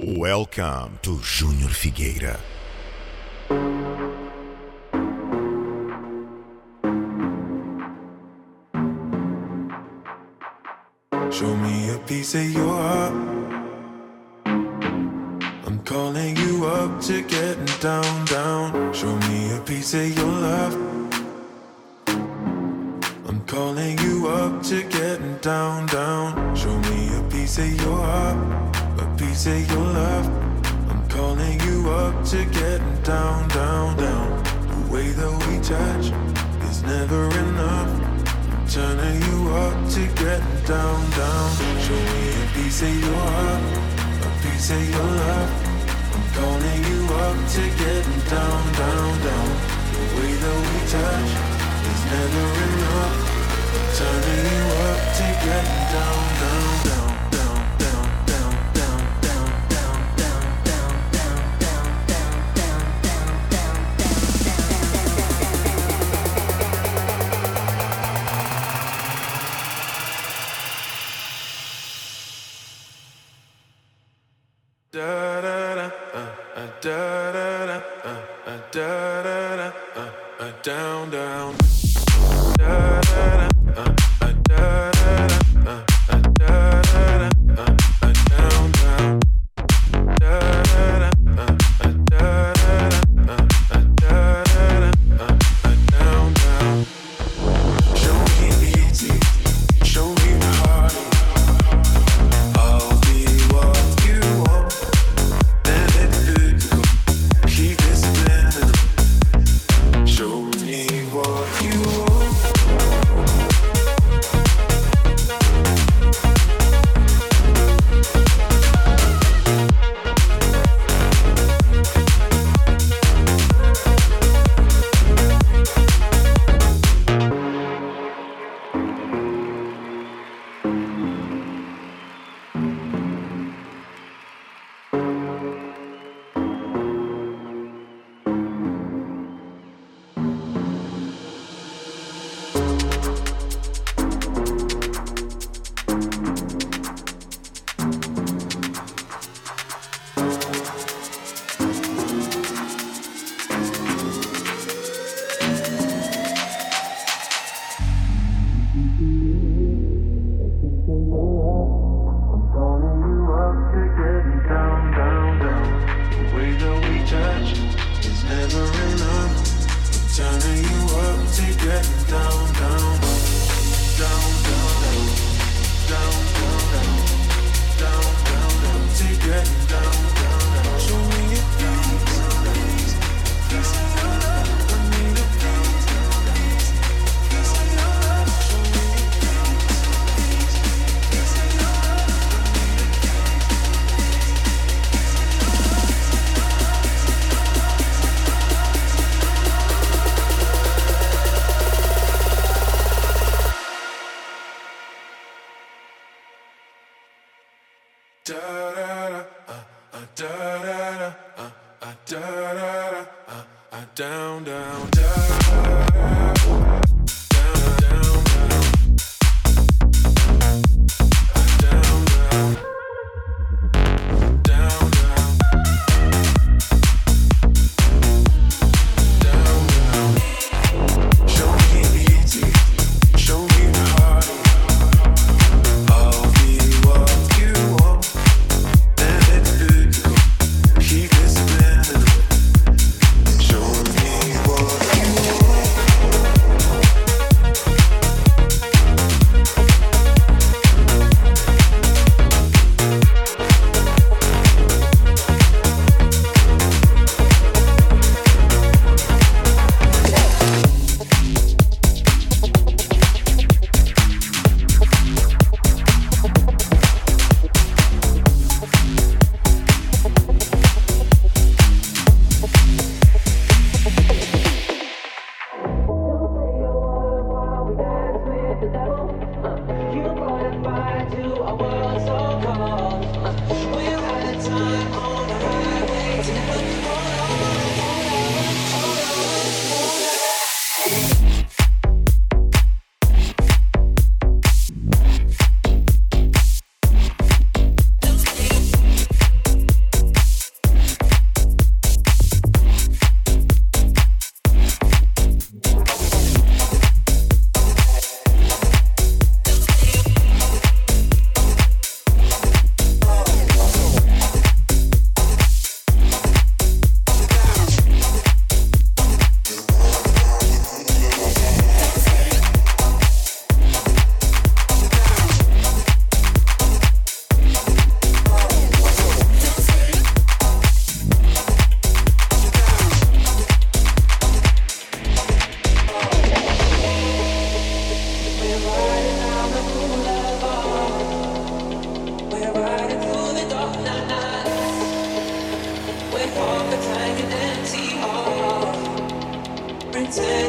Welcome to Júnior Figueira. Uh, uh, uh, down down da down down take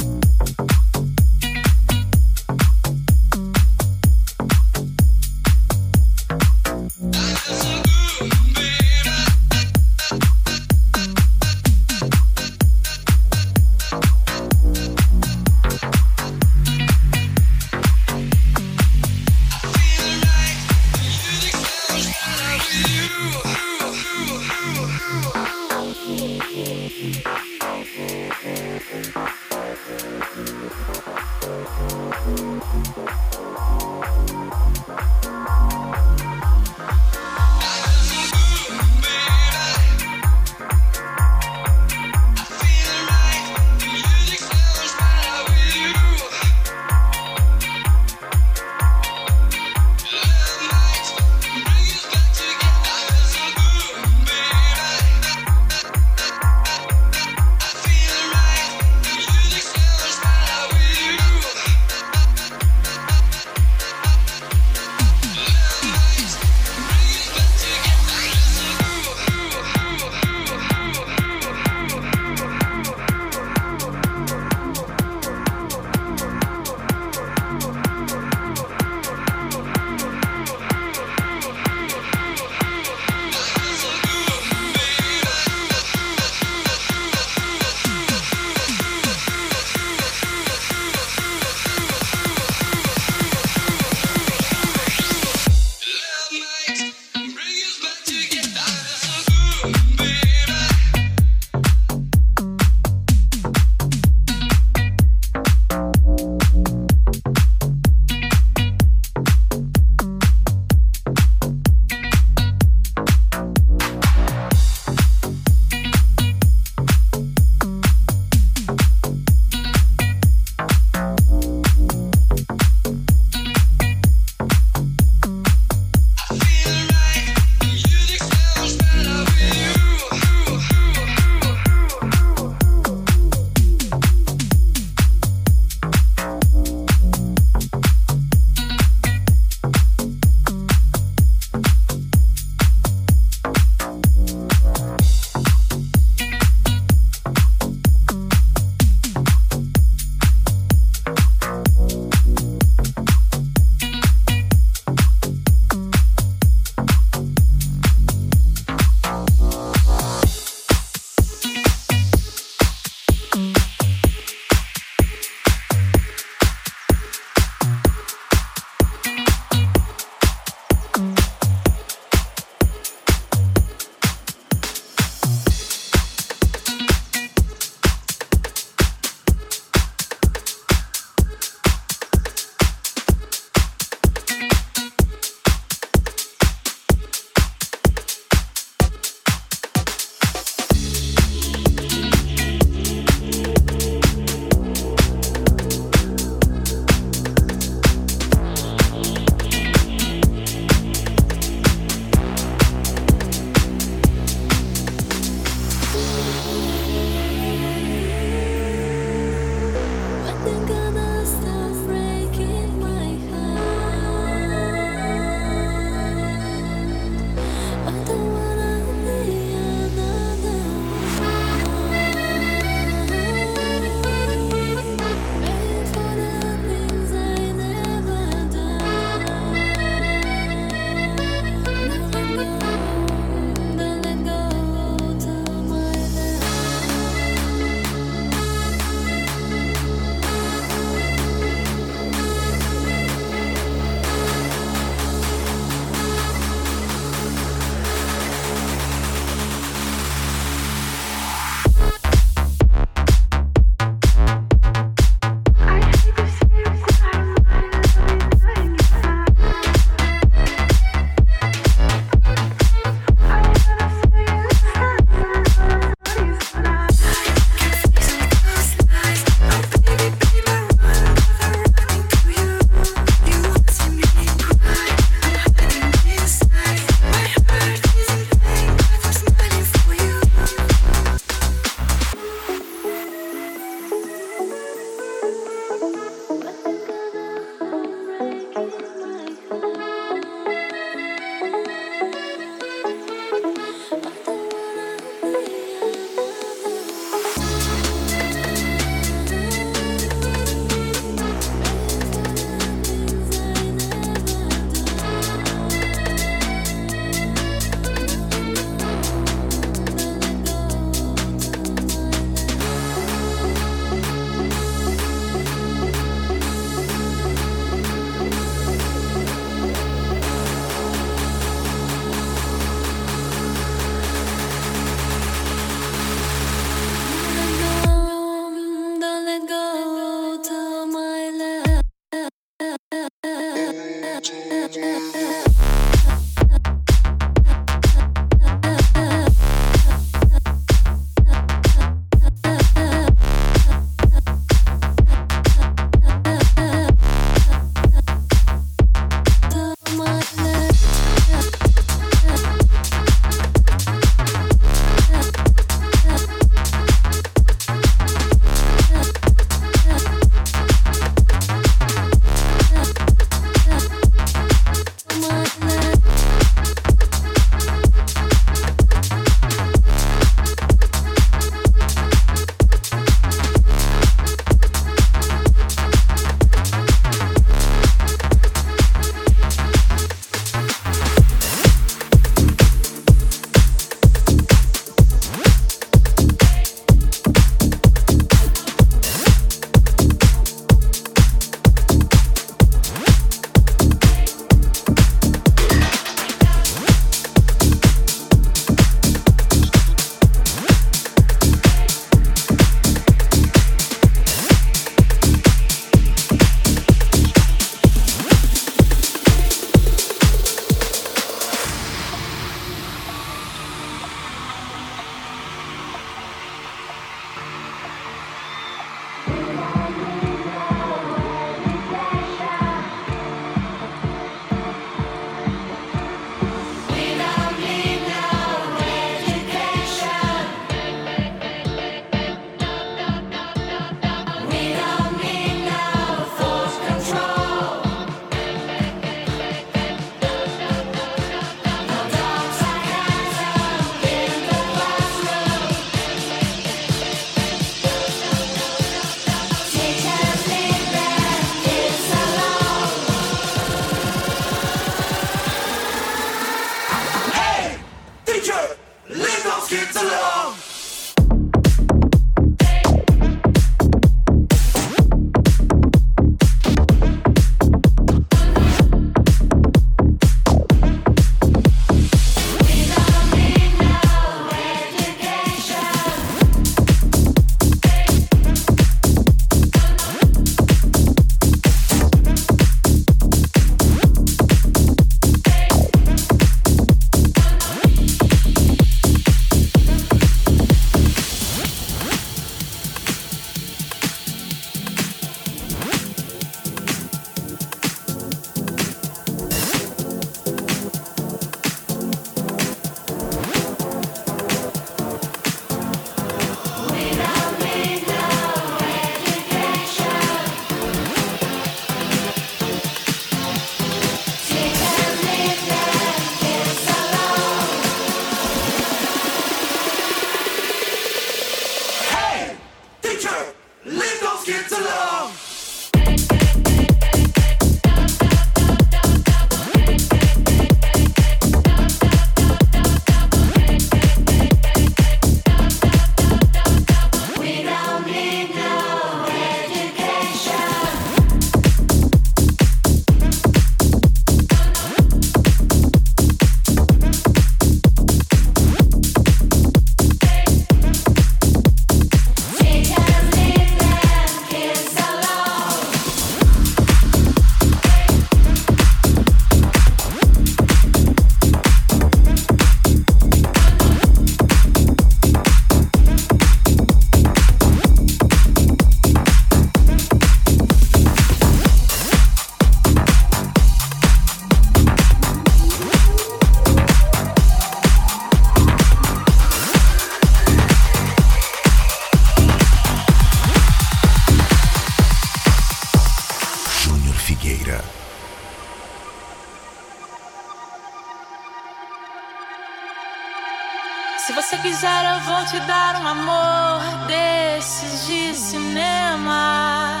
cinema.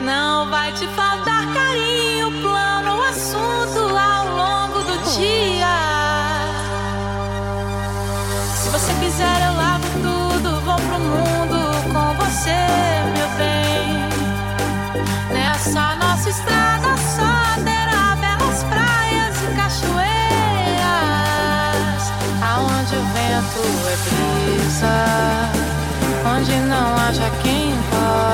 Não vai te faltar carinho, plano, assunto ao longo do dia. Se você quiser, eu lavo tudo, vou pro mundo com você, meu bem. Nessa nossa estrada só terá belas praias e cachoeiras, aonde o vento é brisa, onde não haja quem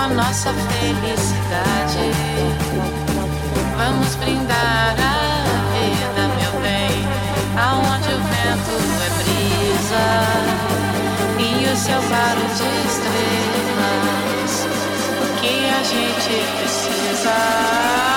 Com a nossa felicidade. Vamos brindar a vida, meu bem, aonde o vento é brisa e o céu claro de estrelas. O que a gente precisa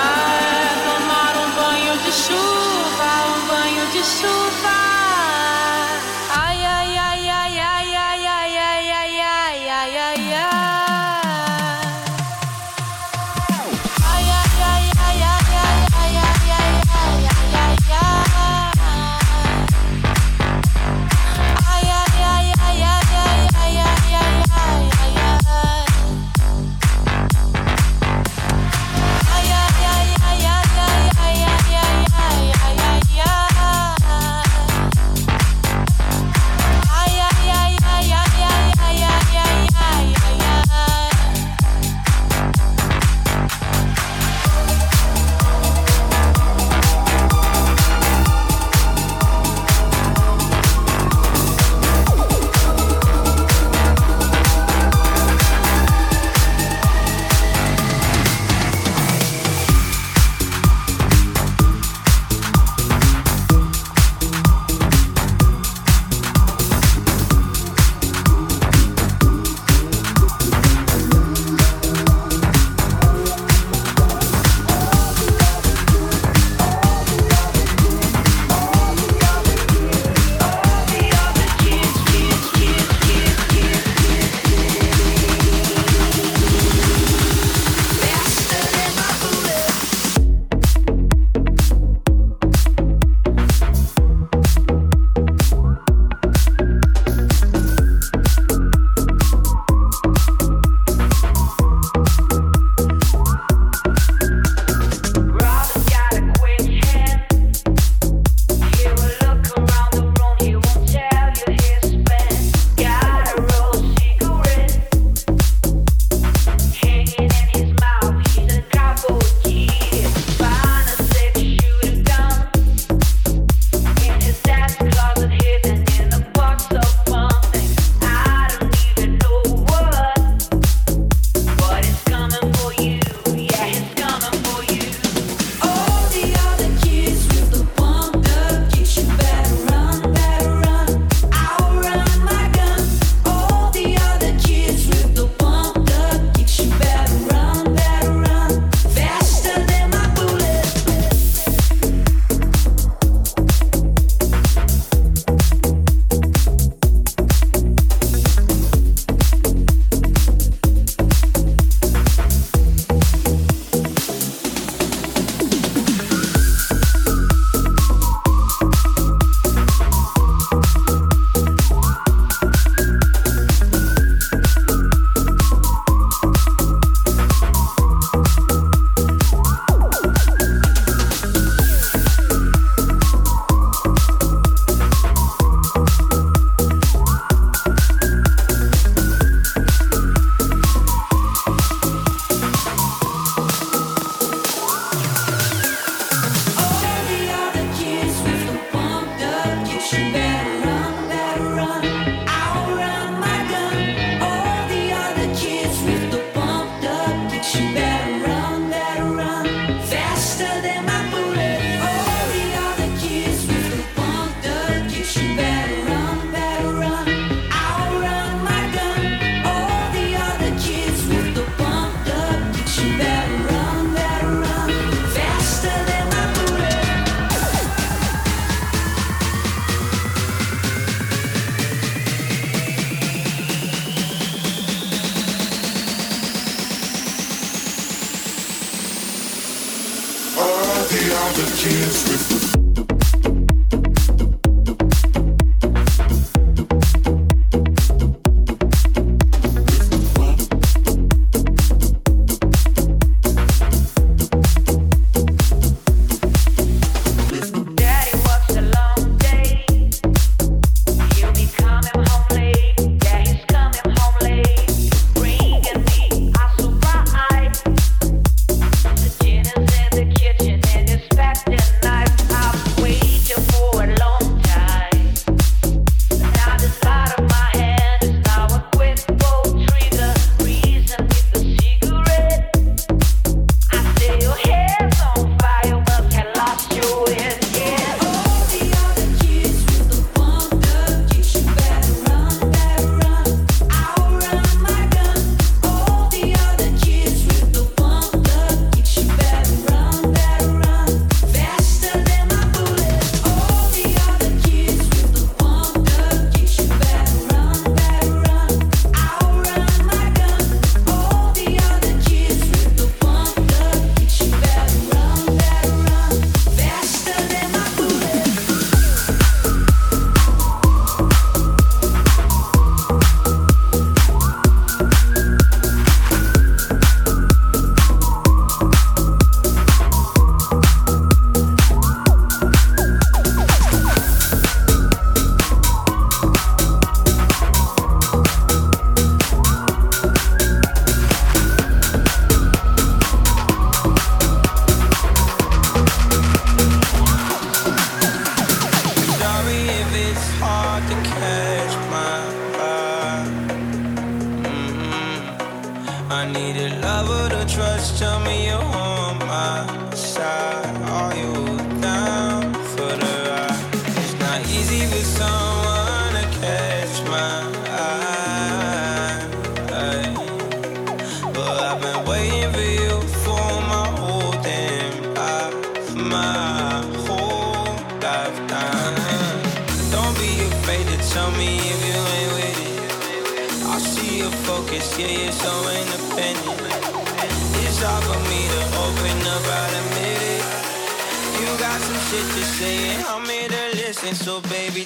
so baby.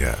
Pereira.